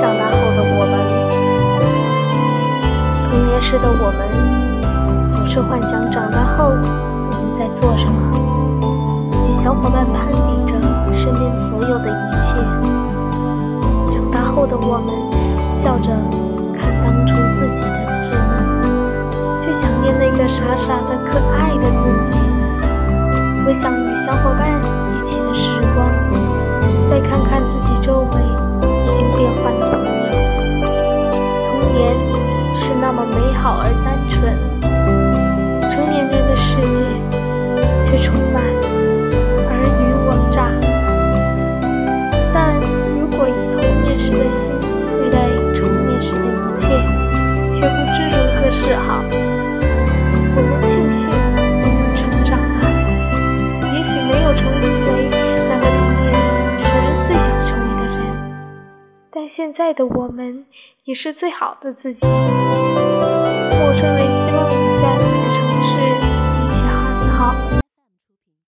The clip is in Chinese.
长大后的我们，童年时的我们，总是幻想长大后自己在做什么，与小伙伴攀比着身边所有的一切。长大后的我们，笑着看当初自己的稚嫩，却想念那个傻傻的可爱的自己，回想与小伙伴一起的时光，再看看那么美好而单纯，成年人的世界却充满但现在的我们也是最好的自己。